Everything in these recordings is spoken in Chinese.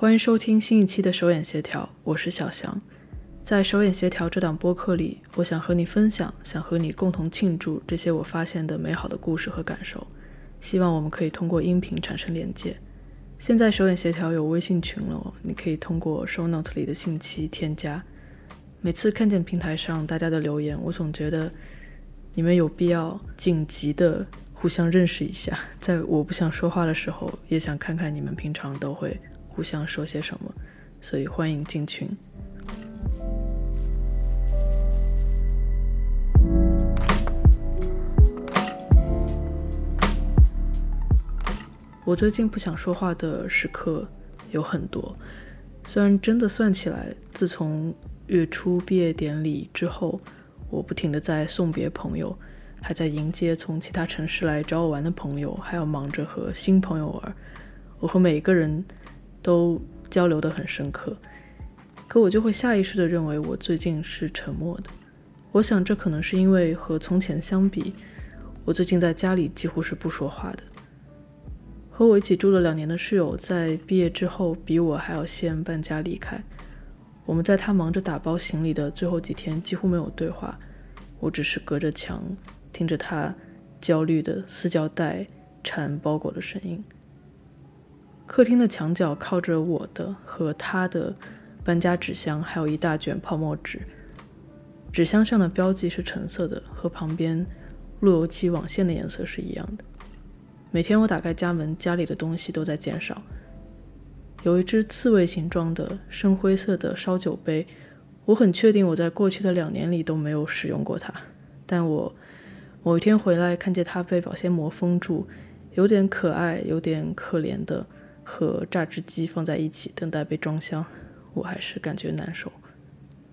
欢迎收听新一期的手眼协调，我是小翔。在手眼协调这档播客里，我想和你分享，想和你共同庆祝这些我发现的美好的故事和感受。希望我们可以通过音频产生连接。现在手眼协调有微信群了，你可以通过 show note 里的信息添加。每次看见平台上大家的留言，我总觉得你们有必要紧急的互相认识一下。在我不想说话的时候，也想看看你们平常都会互相说些什么，所以欢迎进群。我最近不想说话的时刻有很多，虽然真的算起来，自从月初毕业典礼之后，我不停的在送别朋友，还在迎接从其他城市来找我玩的朋友，还要忙着和新朋友玩。我和每一个人都交流得很深刻，可我就会下意识的认为我最近是沉默的。我想这可能是因为和从前相比，我最近在家里几乎是不说话的。和我一起住了两年的室友，在毕业之后比我还要先搬家离开。我们在他忙着打包行李的最后几天几乎没有对话，我只是隔着墙听着他焦虑的撕胶带缠包裹的声音。客厅的墙角靠着我的和他的搬家纸箱，还有一大卷泡沫纸。纸箱上的标记是橙色的，和旁边路由器网线的颜色是一样的。每天我打开家门，家里的东西都在减少。有一只刺猬形状的深灰色的烧酒杯，我很确定我在过去的两年里都没有使用过它。但我某一天回来，看见它被保鲜膜封住，有点可爱，有点可怜的和榨汁机放在一起，等待被装箱，我还是感觉难受。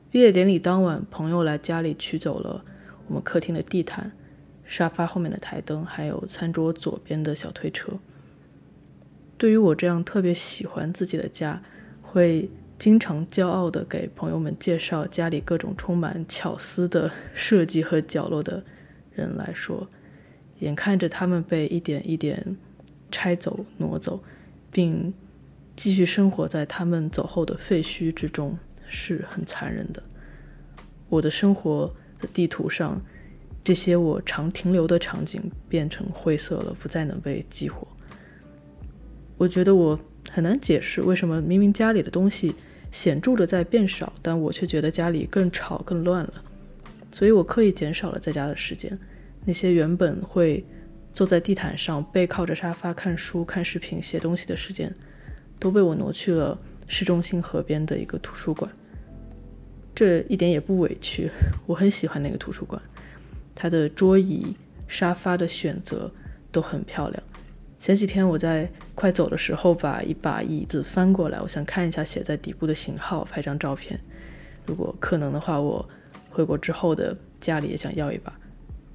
毕业典礼当晚，朋友来家里取走了我们客厅的地毯。沙发后面的台灯，还有餐桌左边的小推车。对于我这样特别喜欢自己的家，会经常骄傲地给朋友们介绍家里各种充满巧思的设计和角落的人来说，眼看着他们被一点一点拆走、挪走，并继续生活在他们走后的废墟之中，是很残忍的。我的生活的地图上。这些我常停留的场景变成灰色了，不再能被激活。我觉得我很难解释为什么明明家里的东西显著的在变少，但我却觉得家里更吵更乱了。所以我刻意减少了在家的时间。那些原本会坐在地毯上背靠着沙发看书、看视频、写东西的时间，都被我挪去了市中心河边的一个图书馆。这一点也不委屈，我很喜欢那个图书馆。它的桌椅、沙发的选择都很漂亮。前几天我在快走的时候，把一把椅子翻过来，我想看一下写在底部的型号，拍张照片。如果可能的话，我回国之后的家里也想要一把。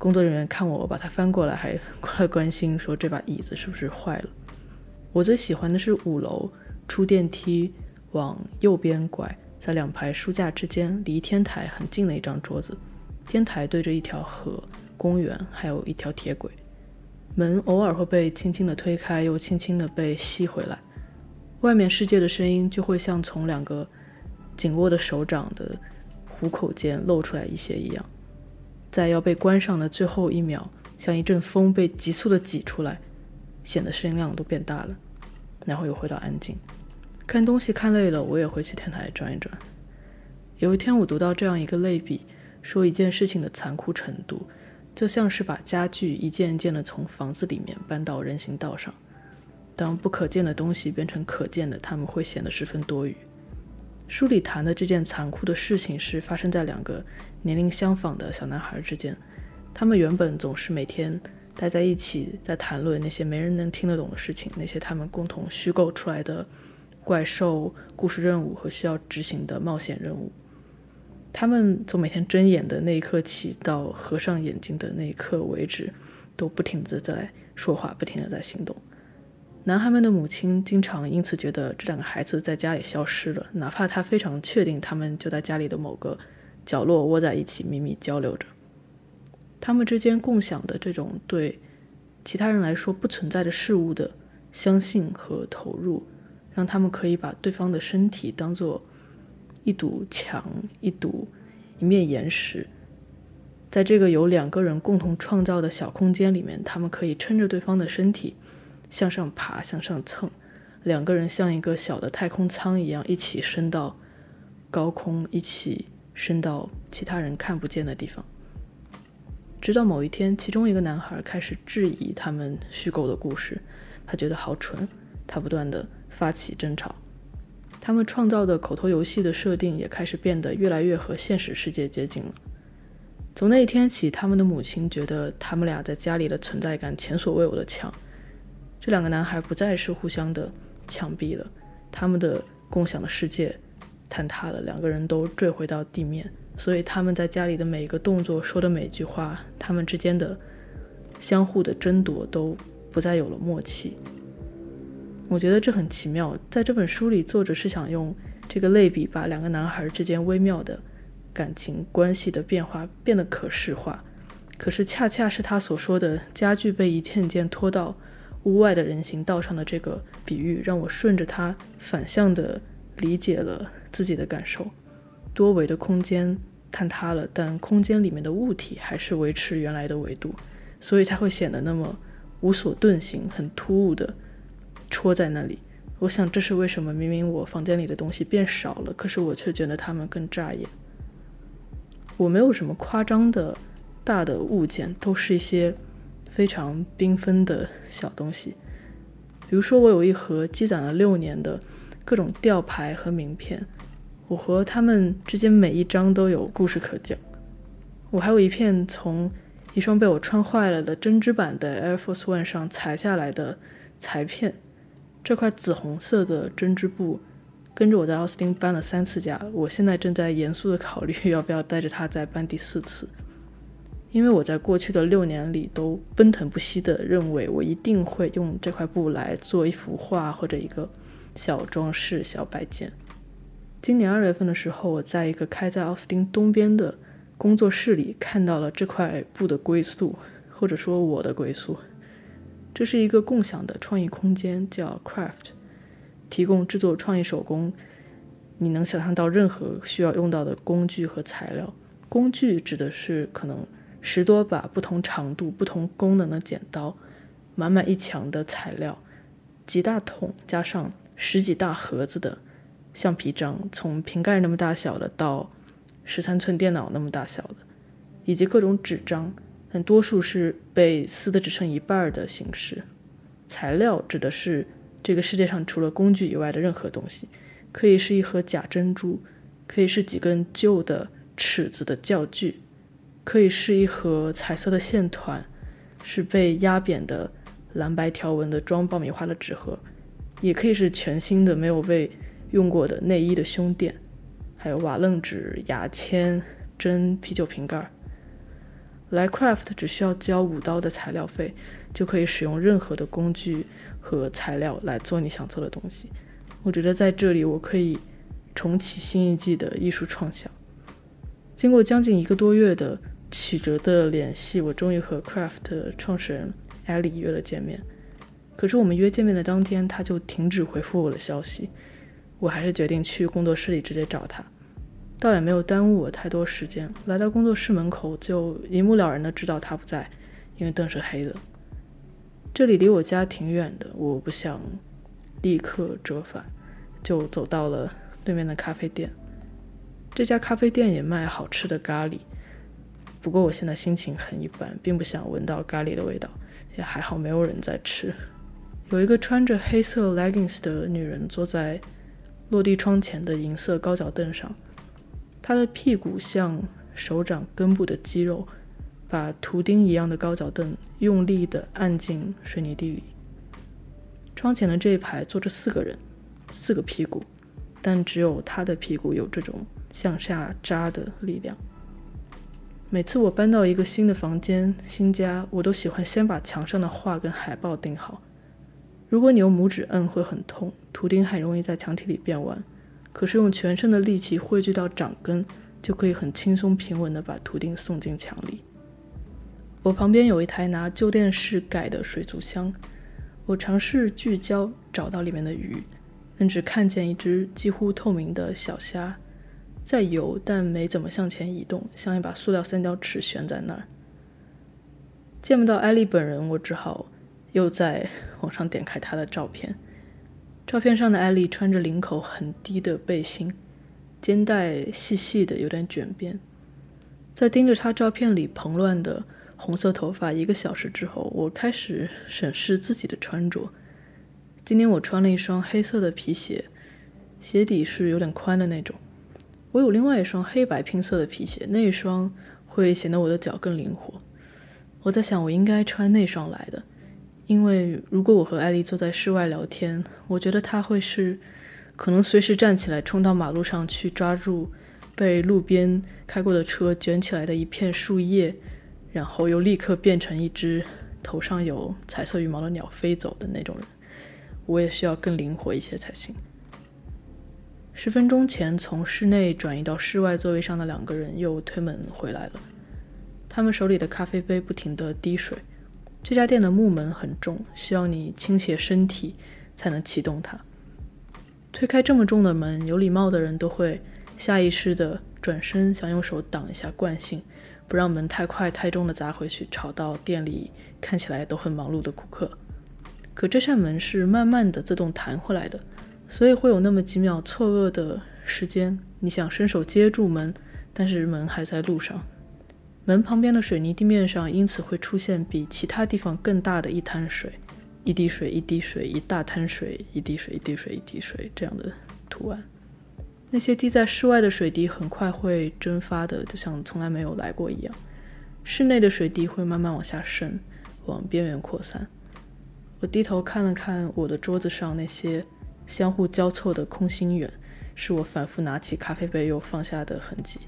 工作人员看我把它翻过来，还快关心说这把椅子是不是坏了。我最喜欢的是五楼出电梯往右边拐，在两排书架之间，离天台很近的一张桌子。天台对着一条河、公园，还有一条铁轨。门偶尔会被轻轻地推开，又轻轻地被吸回来。外面世界的声音就会像从两个紧握的手掌的虎口间露出来一些一样，在要被关上的最后一秒，像一阵风被急速地挤出来，显得声音量都变大了，然后又回到安静。看东西看累了，我也会去天台转一转。有一天，我读到这样一个类比。说一件事情的残酷程度，就像是把家具一件一件的从房子里面搬到人行道上。当不可见的东西变成可见的，他们会显得十分多余。书里谈的这件残酷的事情是发生在两个年龄相仿的小男孩之间。他们原本总是每天待在一起，在谈论那些没人能听得懂的事情，那些他们共同虚构出来的怪兽、故事任务和需要执行的冒险任务。他们从每天睁眼的那一刻起，到合上眼睛的那一刻为止，都不停地在说话，不停地在行动。男孩们的母亲经常因此觉得这两个孩子在家里消失了，哪怕他非常确定他们就在家里的某个角落窝在一起秘密交流着。他们之间共享的这种对其他人来说不存在的事物的相信和投入，让他们可以把对方的身体当做一堵墙、一堵一面岩石，在这个由两个人共同创造的小空间里面，他们可以撑着对方的身体向上爬、向上蹭，两个人像一个小的太空舱一样，一起升到高空，一起升到其他人看不见的地方。直到某一天，其中一个男孩开始质疑他们虚构的故事，他觉得好蠢，他不断的发起争吵。他们创造的口头游戏的设定也开始变得越来越和现实世界接近了。从那一天起，他们的母亲觉得他们俩在家里的存在感前所未有的强。这两个男孩不再是互相的墙壁了，他们的共享的世界坍塌了，两个人都坠回到地面。所以他们在家里的每一个动作、说的每一句话，他们之间的相互的争夺都不再有了默契。我觉得这很奇妙。在这本书里，作者是想用这个类比，把两个男孩之间微妙的感情关系的变化变得可视化。可是，恰恰是他所说的家具被一件件拖到屋外的人行道上的这个比喻，让我顺着它反向的理解了自己的感受。多维的空间坍塌了，但空间里面的物体还是维持原来的维度，所以它会显得那么无所遁形，很突兀的戳在那里。我想这是为什么明明我房间里的东西变少了，可是我却觉得它们更扎眼。我没有什么夸张的大的物件，都是一些非常缤纷的小东西。比如说，我有一盒积攒了六年的各种吊牌和名片。我和他们之间每一张都有故事可讲。我还有一片从一双被我穿坏了的针织版的 Air Force One 上裁下来的裁片。这块紫红色的针织布跟着我在奥斯汀搬了三次家，我现在正在严肃的考虑要不要带着它再搬第四次。因为我在过去的六年里都奔腾不息地认为我一定会用这块布来做一幅画或者一个小装饰、小摆件。今年二月份的时候，我在一个开在奥斯汀东边的工作室里看到了这块布的归宿，或者说我的归宿。这是一个共享的创意空间，叫 Craft，提供制作创意手工。你能想象到任何需要用到的工具和材料。工具指的是可能十多把不同长度、不同功能的剪刀，满满一墙的材料，几大桶加上十几大盒子的。橡皮章，从瓶盖那么大小的到十三寸电脑那么大小的，以及各种纸张，但多数是被撕的只剩一半的形式。材料指的是这个世界上除了工具以外的任何东西，可以是一盒假珍珠，可以是几根旧的尺子的教具，可以是一盒彩色的线团，是被压扁的蓝白条纹的装爆米花的纸盒，也可以是全新的没有被。用过的内衣的胸垫，还有瓦楞纸、牙签、针、啤酒瓶盖。来 craft 只需要交五刀的材料费，就可以使用任何的工具和材料来做你想做的东西。我觉得在这里我可以重启新一季的艺术创想。经过将近一个多月的曲折的联系，我终于和 craft 创始人 Ellie 约了见面。可是我们约见面的当天，他就停止回复我的消息。我还是决定去工作室里直接找他，倒也没有耽误我太多时间。来到工作室门口，就一目了然的知道他不在，因为灯是黑的。这里离我家挺远的，我不想立刻折返，就走到了对面的咖啡店。这家咖啡店也卖好吃的咖喱，不过我现在心情很一般，并不想闻到咖喱的味道，也还好没有人在吃。有一个穿着黑色 leggings 的女人坐在。落地窗前的银色高脚凳上，她的屁股像手掌根部的肌肉，把图钉一样的高脚凳用力地按进水泥地里。窗前的这一排坐着四个人，四个屁股，但只有她的屁股有这种向下扎的力量。每次我搬到一个新的房间、新家，我都喜欢先把墙上的画跟海报钉好。如果你用拇指摁会很痛，图钉很容易在墙体里变弯。可是用全身的力气汇聚到掌根，就可以很轻松平稳地把图钉送进墙里。我旁边有一台拿旧电视改的水族箱，我尝试聚焦找到里面的鱼，但只看见一只几乎透明的小虾，在游但没怎么向前移动，像一把塑料三角尺悬在那儿。见不到艾丽本人，我只好又在网上点开她的照片。照片上的艾丽穿着领口很低的背心，肩带细细的，有点卷边。在盯着她照片里蓬乱的红色头发一个小时之后，我开始审视自己的穿着。今天我穿了一双黑色的皮鞋，鞋底是有点宽的那种。我有另外一双黑白拼色的皮鞋，那一双会显得我的脚更灵活。我在想，我应该穿那双来的，因为如果我和艾丽坐在室外聊天，我觉得她会是可能随时站起来冲到马路上去抓住被路边开过的车卷起来的一片树叶，然后又立刻变成一只头上有彩色羽毛的鸟飞走的那种人。我也需要更灵活一些才行。十分钟前从室内转移到室外座位上的两个人又推门回来了，他们手里的咖啡杯不停地滴水。这家店的木门很重，需要你倾斜身体才能启动它。推开这么重的门，有礼貌的人都会下意识地转身，想用手挡一下惯性，不让门太快太重的砸回去，吵到店里看起来都很忙碌的顾客。可这扇门是慢慢的自动弹回来的，所以会有那么几秒错愕的时间。你想伸手接住门，但是门还在路上。门旁边的水泥地面上因此会出现比其他地方更大的一滩水，一滴水，一滴水，一大滩水，一滴水，一滴水，一滴水这样的图案。那些滴在室外的水滴很快会蒸发的，就像从来没有来过一样。室内的水滴会慢慢往下渗，往边缘扩散。我低头看了看我的桌子上那些相互交错的空心圆，是我反复拿起咖啡杯又放下的痕迹。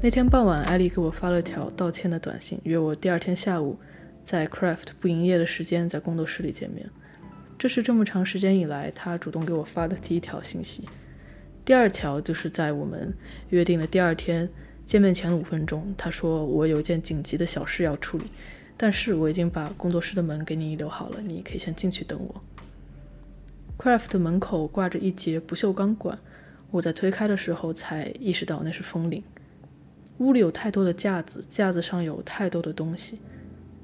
那天傍晚，艾丽给我发了条道歉的短信，约我第二天下午在 Craft 不营业的时间在工作室里见面。这是这么长时间以来他主动给我发的第一条信息。第二条就是在我们约定的第二天见面前五分钟，他说我有件紧急的小事要处理，但是我已经把工作室的门给你留好了，你可以先进去等我。Craft 门口挂着一节不锈钢管，我在推开的时候才意识到那是风铃。屋里有太多的架子，架子上有太多的东西。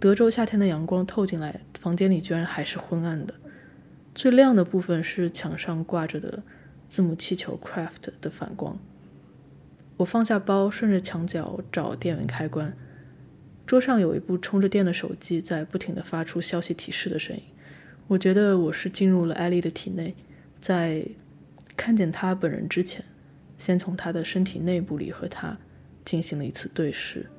德州夏天的阳光透进来，房间里居然还是昏暗的。最亮的部分是墙上挂着的字母气球 “Craft” 的反光。我放下包，顺着墙角找电源开关。桌上有一部充着电的手机，在不停地发出消息提示的声音。我觉得我是进入了艾丽的体内，在看见她本人之前，先从她的身体内部里和她进行了一次对视。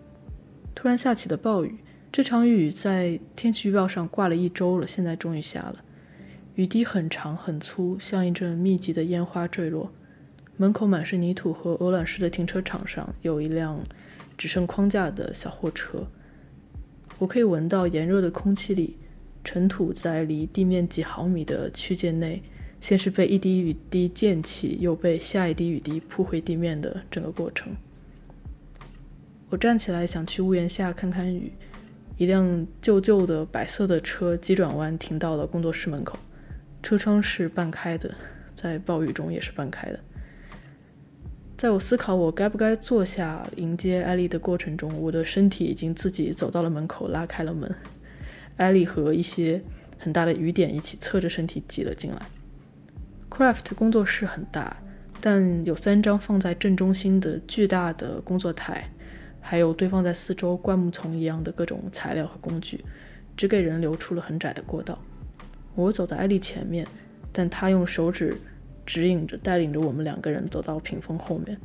突然下起了暴雨，这场雨在天气预报上挂了一周了，现在终于下了。雨滴很长很粗，像一阵密集的烟花坠落。门口满是泥土和鹅卵石的停车场上，有一辆只剩框架的小货车。我可以闻到炎热的空气里，尘土在离地面几毫米的区间内，先是被一滴雨滴溅起，又被下一滴雨滴扑回地面的整个过程。我站起来想去屋檐下看看雨。一辆旧旧的白色的车急转弯停到了工作室门口。车窗是半开的，在暴雨中也是半开的。在我思考我该不该坐下迎接艾丽的过程中，我的身体已经自己走到了门口，拉开了门。艾丽和一些很大的雨点一起侧着身体挤了进来。Craft 工作室很大，但有三张放在正中心的巨大的工作台，还有堆放在四周灌木丛一样的各种材料和工具，只给人留出了很窄的过道。我走在艾丽前面，但她用手指指引着，带领着我们两个人走到屏风后面。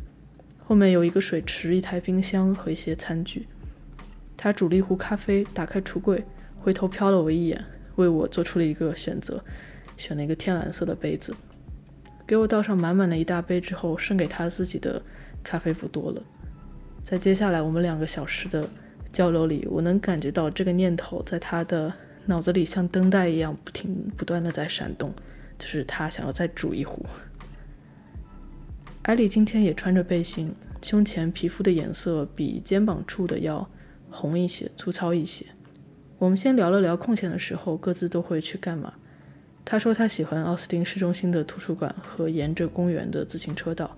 后面有一个水池、一台冰箱和一些餐具。她煮了一壶咖啡，打开橱柜，回头瞟了我一眼，为我做出了一个选择，选了一个天蓝色的杯子，给我倒上满满的一大杯之后，剩给她自己的咖啡不多了。在接下来我们两个小时的交流里，我能感觉到这个念头在她的。脑子里像灯带一样不停不断的在闪动，就是他想要再煮一壶。艾莉今天也穿着背心，胸前皮肤的颜色比肩膀处的要红一些，粗糙一些。我们先聊了聊空闲的时候各自都会去干嘛。他说他喜欢奥斯汀市中心的图书馆和沿着公园的自行车道。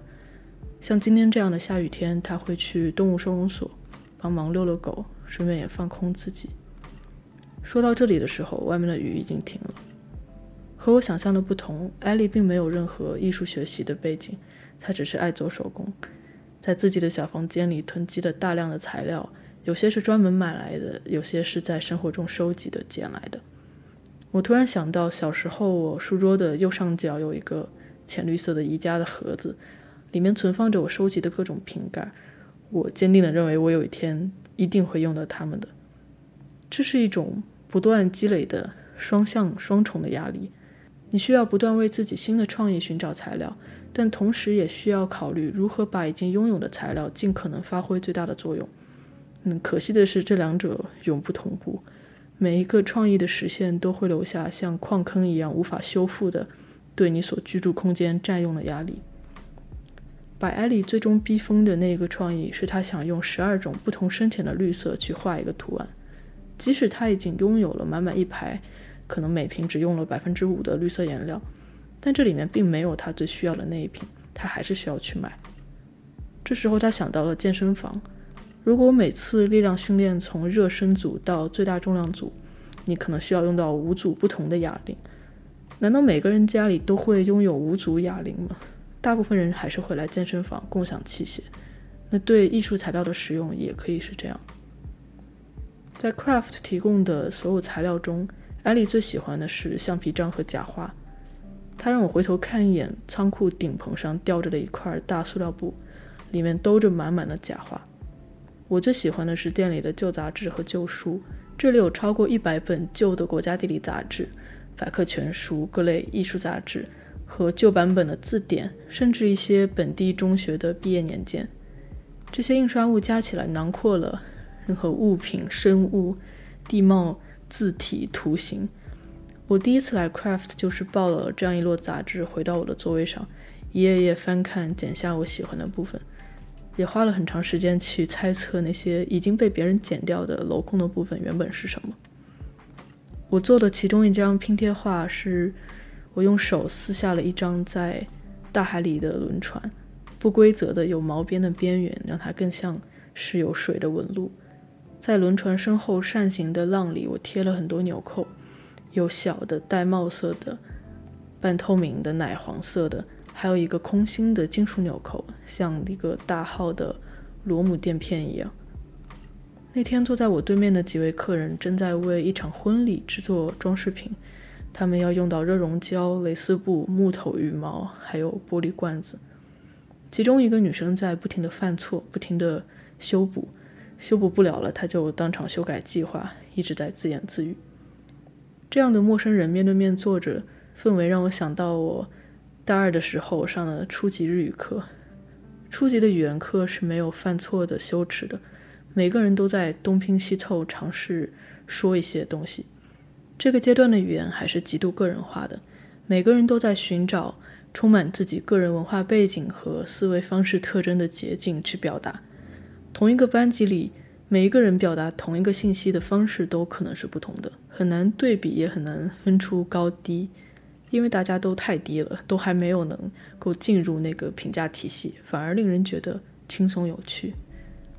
像今天这样的下雨天，他会去动物收容所帮忙遛遛狗，顺便也放空自己。说到这里的时候，外面的雨已经停了。和我想象的不同，艾莉并没有任何艺术学习的背景。他只是爱做手工，在自己的小房间里囤积了大量的材料，有些是专门买来的，有些是在生活中收集的、捡来的。我突然想到，小时候我书桌的右上角有一个浅绿色的宜家的盒子，里面存放着我收集的各种瓶盖。我坚定地认为，我有一天一定会用到它们的。这是一种不断积累的双向双重的压力，你需要不断为自己新的创意寻找材料。但同时也需要考虑如何把已经拥有的材料尽可能发挥最大的作用。嗯，可惜的是，这两者永不同步。每一个创意的实现都会留下像矿坑一样无法修复的对你所居住空间占用的压力。把艾莉最终逼疯的那个创意是他想用十二种不同深浅的绿色去画一个图案，即使他已经拥有了满满一排，可能每瓶只用了百分之五的绿色颜料。但这里面并没有他最需要的那一瓶，他还是需要去买。这时候他想到了健身房。如果每次力量训练从热身组到最大重量组，你可能需要用到五组不同的哑铃。难道每个人家里都会拥有五组哑铃吗？大部分人还是会来健身房共享器械。那对艺术材料的使用也可以是这样。在 Craft 提供的所有材料中，艾莉最喜欢的是橡皮章和假花。他让我回头看一眼仓库顶棚上吊着的一块大塑料布，里面兜着满满的假花。我最喜欢的是店里的旧杂志和旧书，这里有超过一百本旧的国家地理杂志、百科全书、各类艺术杂志和旧版本的字典，甚至一些本地中学的毕业年鉴。这些印刷物加起来囊括了任何物品、生物、地貌、字体、图形。我第一次来 Craft 就是抱了这样一摞杂志，回到我的座位上，一页页翻看，剪下我喜欢的部分，也花了很长时间去猜测那些已经被别人剪掉的镂空的部分原本是什么。我做的其中一张拼贴画是，我用手撕下了一张在大海里的轮船，不规则的有毛边的边缘，让它更像是有水的纹路。在轮船身后扇形的浪里，我贴了很多纽扣。有小的带帽色的、半透明的、奶黄色的，还有一个空心的金属纽扣，像一个大号的螺母垫片一样。那天坐在我对面的几位客人正在为一场婚礼制作装饰品，他们要用到热熔胶、蕾丝布、木头、羽毛，还有玻璃罐子。其中一个女生在不停地犯错，不停地修补，修补不了了，他就当场修改计划，一直在自言自语。这样的陌生人面对面坐着，氛围让我想到我大二的时候上的初级日语课。初级的语言课是没有犯错的羞耻的，每个人都在东拼西凑尝试说一些东西。这个阶段的语言还是极度个人化的，每个人都在寻找充满自己个人文化背景和思维方式特征的捷径去表达。同一个班级里。每一个人表达同一个信息的方式都可能是不同的，很难对比，也很难分出高低，因为大家都太低了，都还没有能够进入那个评价体系，反而令人觉得轻松有趣。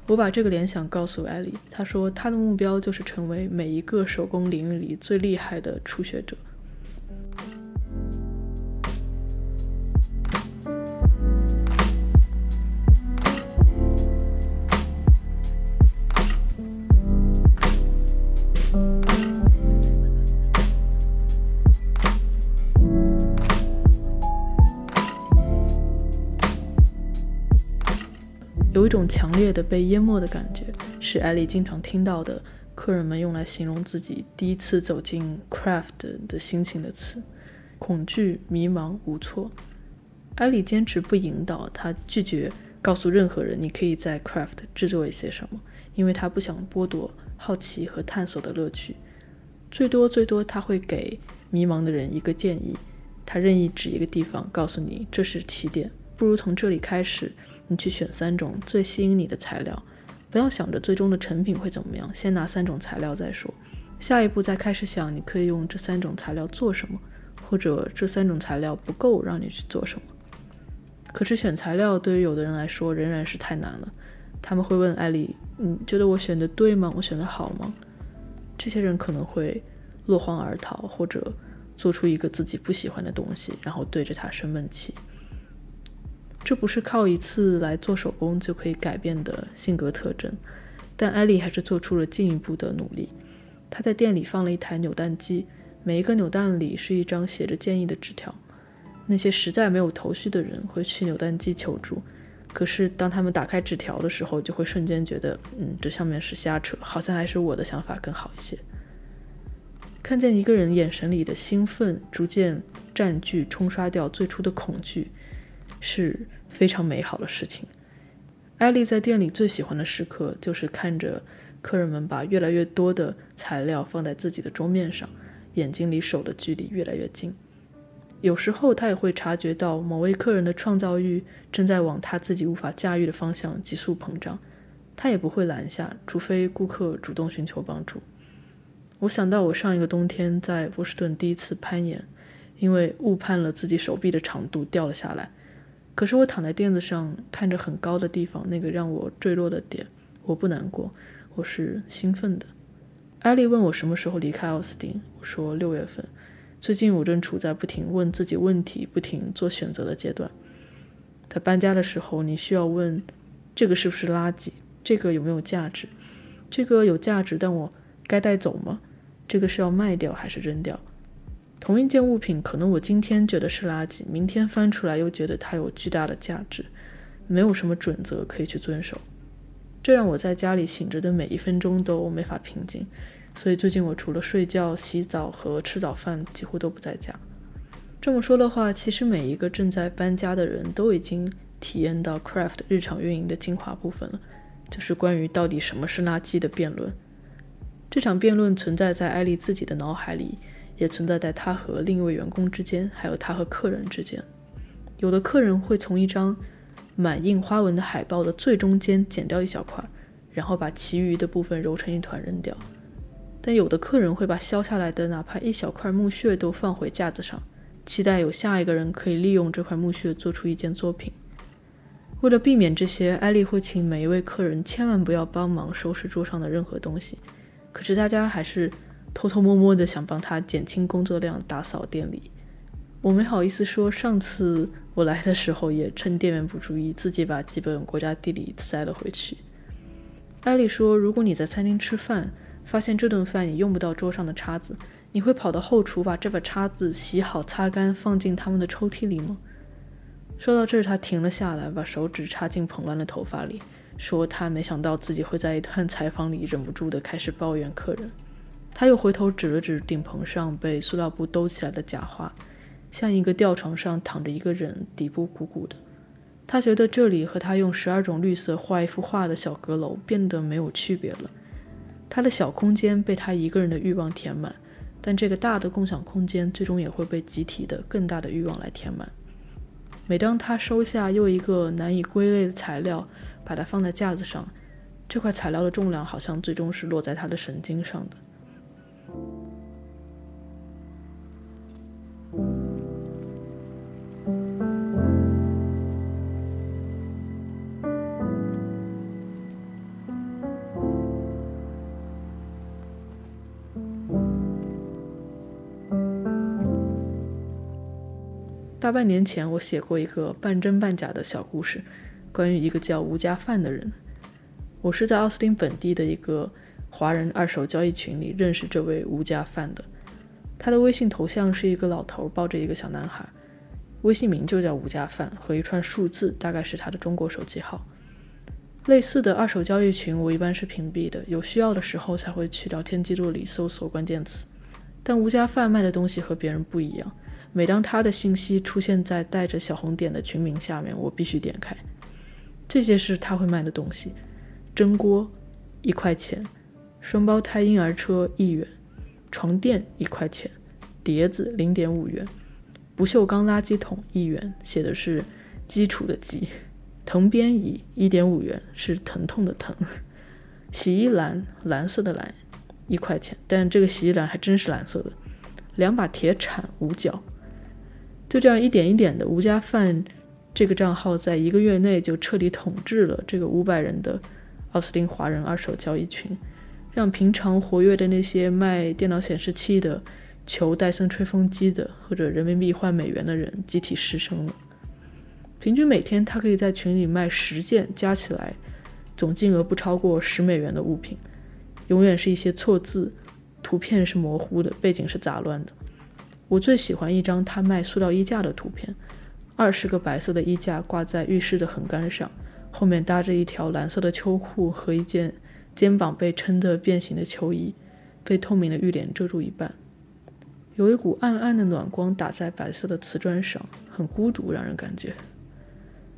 我把这个联想告诉艾莉，她说她的目标就是成为每一个手工领域里最厉害的初学者。一种强烈的被淹没的感觉，是艾莉经常听到的客人们用来形容自己第一次走进 craft 的心情的词：恐惧、迷茫、无措。艾莉坚持不引导，她拒绝告诉任何人你可以在 craft 制作一些什么，因为她不想剥夺好奇和探索的乐趣。最多最多，他会给迷茫的人一个建议，他任意指一个地方，告诉你这是起点，不如从这里开始，你去选三种最吸引你的材料，不要想着最终的成品会怎么样，先拿三种材料再说。下一步再开始想你可以用这三种材料做什么，或者这三种材料不够让你去做什么。可是选材料对于有的人来说仍然是太难了，他们会问艾丽：“你觉得我选的对吗？我选的好吗？”这些人可能会落荒而逃，或者做出一个自己不喜欢的东西，然后对着它生闷气。这不是靠一次来做手工就可以改变的性格特征，但艾丽还是做出了进一步的努力。她在店里放了一台扭蛋机，每一个扭蛋里是一张写着建议的纸条。那些实在没有头绪的人会去扭蛋机求助，可是当他们打开纸条的时候，就会瞬间觉得，嗯，这上面是瞎扯，好像还是我的想法更好一些。看见一个人眼神里的兴奋逐渐占据、冲刷掉最初的恐惧，是非常美好的事情。艾丽在店里最喜欢的时刻，就是看着客人们把越来越多的材料放在自己的桌面上，眼睛离手的距离越来越近。有时候她也会察觉到某位客人的创造欲正在往他自己无法驾驭的方向急速膨胀，她也不会拦下，除非顾客主动寻求帮助。我想到我上一个冬天在波士顿第一次攀岩，因为误判了自己手臂的长度掉了下来。可是我躺在垫子上看着很高的地方那个让我坠落的点，我不难过，我是兴奋的。艾丽问我什么时候离开奥斯汀，我说六月份。最近我正处在不停问自己问题、不停做选择的阶段。在搬家的时候，你需要问：这个是不是垃圾？这个有没有价值？这个有价值，但我该带走吗？这个是要卖掉还是扔掉？同一件物品，可能我今天觉得是垃圾，明天翻出来又觉得它有巨大的价值。没有什么准则可以去遵守，这让我在家里醒着的每一分钟都没法平静。所以最近我除了睡觉、洗澡和吃早饭，几乎都不在家。这么说的话，其实每一个正在搬家的人都已经体验到 Craft 日常运营的精华部分了，就是关于到底什么是垃圾的辩论。这场辩论存在在艾丽自己的脑海里，也存在在他和另一位员工之间，还有他和客人之间。有的客人会从一张满印花纹的海报的最中间剪掉一小块，然后把其余的部分揉成一团扔掉。但有的客人会把削下来的哪怕一小块木屑都放回架子上，期待有下一个人可以利用这块木屑做出一件作品。为了避免这些，艾丽会请每一位客人千万不要帮忙收拾桌上的任何东西。可是大家还是偷偷摸摸的想帮他减轻工作量，打扫店里。我没好意思说，上次我来的时候也趁店员不注意，自己把几本国家地理塞了回去。艾丽说，如果你在餐厅吃饭，发现这顿饭你用不到桌上的叉子，你会跑到后厨把这把叉子洗好、擦干，放进他们的抽屉里吗？说到这儿，他停了下来，把手指插进蓬乱的头发里，说他没想到自己会在一段采访里忍不住的开始抱怨客人。他又回头指了指顶棚上被塑料布兜起来的假花，像一个吊床上躺着一个人，底部鼓鼓的。他觉得这里和他用十二种绿色画一幅画的小阁楼变得没有区别了。他的小空间被他一个人的欲望填满，但这个大的共享空间最终也会被集体的更大的欲望来填满。每当他收下又一个难以归类的材料，把它放在架子上，这块材料的重量好像最终是落在他的神经上的。大半年前，我写过一个半真半假的小故事，关于一个叫吴家范的人。我是在奥斯汀本地的一个华人二手交易群里认识这位吴家范的。他的微信头像是一个老头抱着一个小男孩，微信名就叫吴家范，和一串数字，大概是他的中国手机号。类似的二手交易群，我一般是屏蔽的，有需要的时候才会去聊天记录里搜索关键词。但吴家范卖的东西和别人不一样。每当他的信息出现在带着小红点的群名下面，我必须点开。这些是他会卖的东西：蒸锅一块钱，双胞胎婴儿车一元，床垫一块钱，碟子零点五元，不锈钢垃圾桶一元，写的是基础的基，藤编椅一点五元是疼痛的疼，洗衣篮蓝色的蓝一块钱，但这个洗衣篮还真是蓝色的，两把铁铲五角，就这样一点一点的，吴家饭这个账号在一个月内就彻底统治了这个五百人的奥斯汀华人二手交易群，让平常活跃的那些卖电脑显示器的、求戴森吹风机的或者人民币换美元的人集体失声了。平均每天，他可以在群里卖十件，加起来总金额不超过十美元的物品，永远是一些错字，图片是模糊的，背景是杂乱的。我最喜欢一张他卖塑料衣架的图片，二十个白色的衣架挂在浴室的横杆上，后面搭着一条蓝色的秋裤和一件肩膀被撑得变形的秋衣，被透明的浴帘遮住一半，有一股暗暗的暖光打在白色的瓷砖上，很孤独，让人感觉。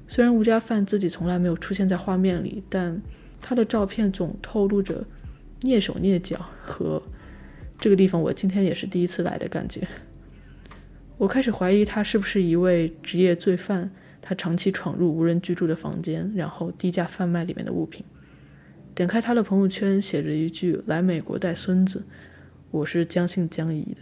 虽然吴家范自己从来没有出现在画面里，但他的照片总透露着蹑手蹑脚和这个地方我今天也是第一次来的感觉。我开始怀疑他是不是一位职业罪犯，他长期闯入无人居住的房间，然后低价贩卖里面的物品。点开他的朋友圈，写着一句“来美国带孙子”，我是将信将疑的。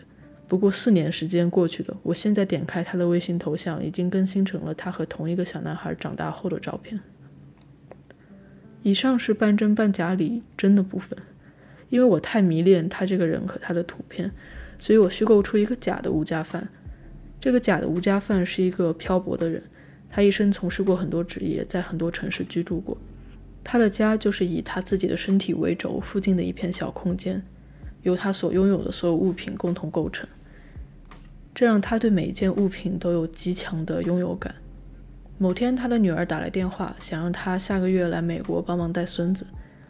不过四年时间过去了，我现在点开他的微信头像，已经更新成了他和同一个小男孩长大后的照片。以上是半真半假里真的部分，因为我太迷恋他这个人和他的图片，所以我虚构出一个假的吴家范。这个假的吴家范是一个漂泊的人，他一生从事过很多职业，在很多城市居住过。他的家就是以他自己的身体为轴，附近的一片小空间，由他所拥有的所有物品共同构成。这让他对每一件物品都有极强的拥有感。某天，他的女儿打来电话，想让他下个月来美国帮忙带孙子，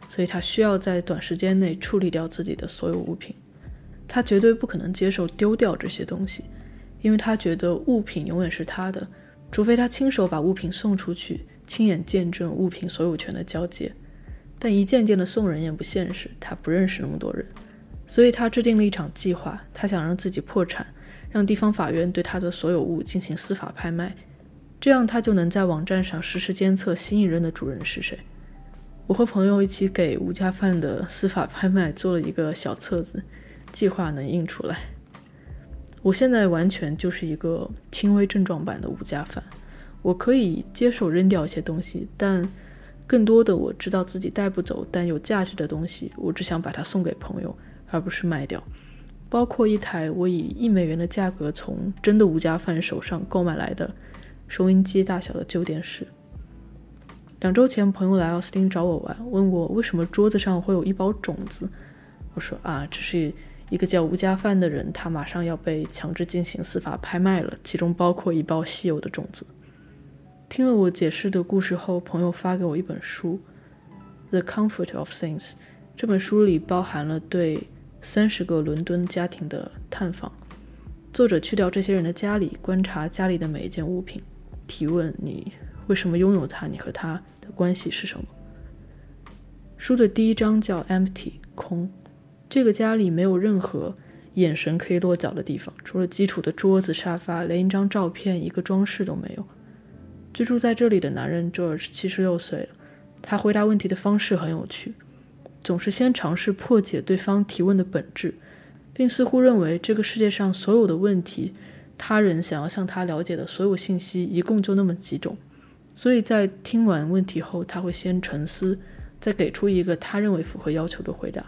所以他需要在短时间内处理掉自己的所有物品。他绝对不可能接受丢掉这些东西，因为他觉得物品永远是他的，除非他亲手把物品送出去，亲眼见证物品所有权的交接。但一件件的送人也不现实，他不认识那么多人，所以他制定了一场计划，他想让自己破产。让地方法院对他的所有物进行司法拍卖，这样他就能在网站上实时监测新一任的主人是谁。我和朋友一起给吴家范的司法拍卖做了一个小册子，计划能印出来。我现在完全就是一个轻微症状版的吴家饭，我可以接受扔掉一些东西，但更多的我知道自己带不走但有价值的东西，我只想把它送给朋友，而不是卖掉。包括一台我以一美元的价格从真的吴家饭手上购买来的收音机大小的旧电视。两周前，朋友来奥斯汀找我玩，问我为什么桌子上会有一包种子。我说啊，这是一个叫吴家范的人，他马上要被强制进行司法拍卖了，其中包括一包稀有的种子。听了我解释的故事后，朋友发给我一本书，《The Comfort of Things》。这本书里包含了对。三十个伦敦家庭的探访，作者去掉这些人的家里，观察家里的每一件物品，提问你为什么拥有它，你和它的关系是什么。书的第一章叫 Empty 空，这个家里没有任何眼神可以落脚的地方，除了基础的桌子、沙发，连一张照片、一个装饰都没有。居住在这里的男人 George 七十六岁了，他回答问题的方式很有趣。总是先尝试破解对方提问的本质，并似乎认为这个世界上所有的问题，他人想要向他了解的所有信息，一共就那么几种。所以在听完问题后，他会先沉思，再给出一个他认为符合要求的回答。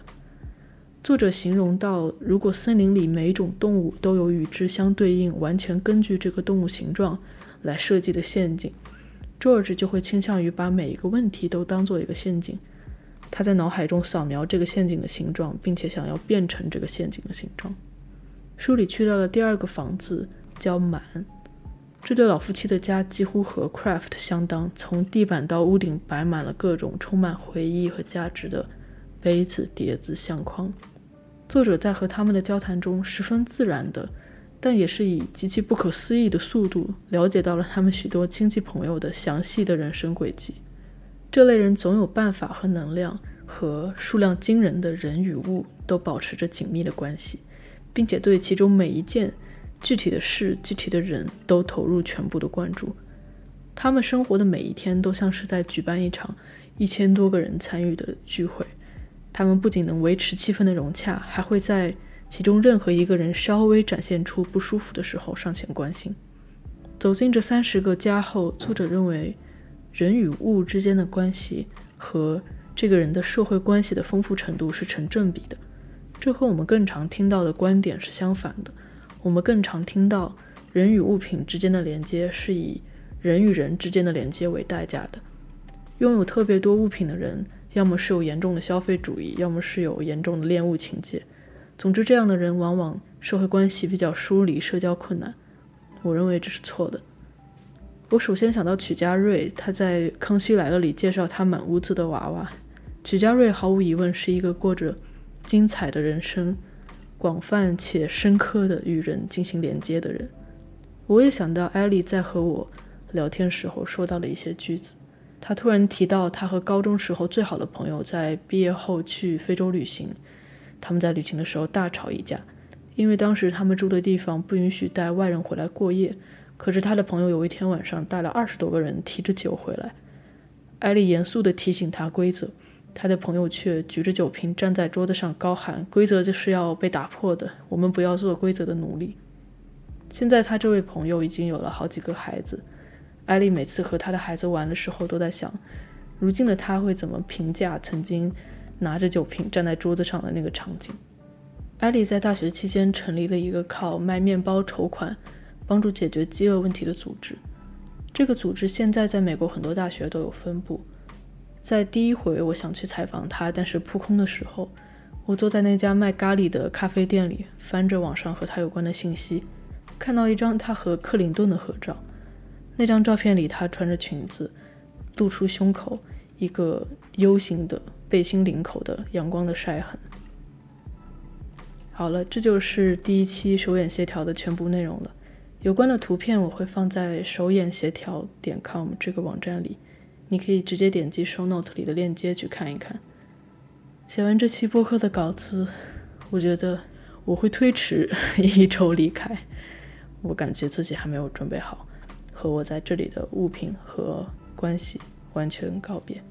作者形容到，如果森林里每一种动物都有与之相对应、完全根据这个动物形状来设计的陷阱，George 就会倾向于把每一个问题都当做一个陷阱。他在脑海中扫描这个陷阱的形状，并且想要变成这个陷阱的形状。书里去到的第二个房子叫满，这对老夫妻的家几乎和 Craft 相当，从地板到屋顶摆满了各种充满回忆和价值的杯子、碟子、相框。作者在和他们的交谈中十分自然的，但也是以极其不可思议的速度了解到了他们许多亲戚朋友的详细的人生轨迹。这类人总有办法和能量，和数量惊人的人与物都保持着紧密的关系，并且对其中每一件具体的事、具体的人都投入全部的关注。他们生活的每一天都像是在举办一场一千多个人参与的聚会。他们不仅能维持气氛的融洽，还会在其中任何一个人稍微展现出不舒服的时候上前关心。走进这三十个家后，作者认为人与物之间的关系和这个人的社会关系的丰富程度是成正比的。这和我们更常听到的观点是相反的。我们更常听到人与物品之间的连接是以人与人之间的连接为代价的。拥有特别多物品的人，要么是有严重的消费主义，要么是有严重的恋物情节。总之，这样的人往往社会关系比较疏离，社交困难。我认为这是错的。我首先想到曲家瑞，他在《康熙来了》里介绍他满屋子的娃娃。曲家瑞毫无疑问是一个过着精彩的人生、广泛且深刻的与人进行连接的人。我也想到艾莉在和我。聊天时候说到了一些句子，他突然提到他和高中时候最好的朋友在毕业后去非洲旅行，他们在旅行的时候大吵一架，因为当时他们住的地方不允许带外人回来过夜。可是他的朋友有一天晚上带了二十多个人提着酒回来，艾丽严肃地提醒他规则，他的朋友却举着酒瓶站在桌子上高喊：“规则就是要被打破的，我们不要做规则的奴隶。”现在他这位朋友已经有了好几个孩子。艾丽每次和她的孩子玩的时候，都在想，如今的她会怎么评价曾经拿着酒瓶站在桌子上的那个场景。艾丽在大学期间成立了一个靠卖面包筹款、帮助解决饥饿问题的组织。这个组织现在在美国很多大学都有分部。在第一回我想去采访他，但是扑空的时候，我坐在那家卖咖喱的咖啡店里，翻着网上和他有关的信息，看到一张他和克林顿的合照。那张照片里，她穿着裙子，露出胸口一个 U 型的背心领口的阳光的晒痕。好了，这就是第一期手眼协调的全部内容了。有关的图片我会放在手眼协调点 com 这个网站里，你可以直接点击 show note 里的链接去看一看。写完这期播客的稿子，我觉得我会推迟 一周离开，我感觉自己还没有准备好。和我在这里的物品和关系完全告别。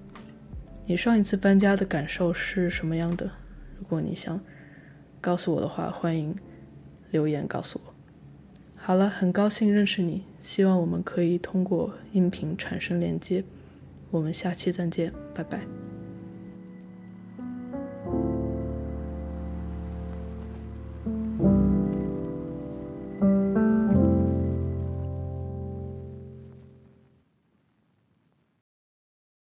你上一次搬家的感受是什么样的？如果你想告诉我的话，欢迎留言告诉我。好了，很高兴认识你，希望我们可以通过音频产生连接。我们下期再见，拜拜。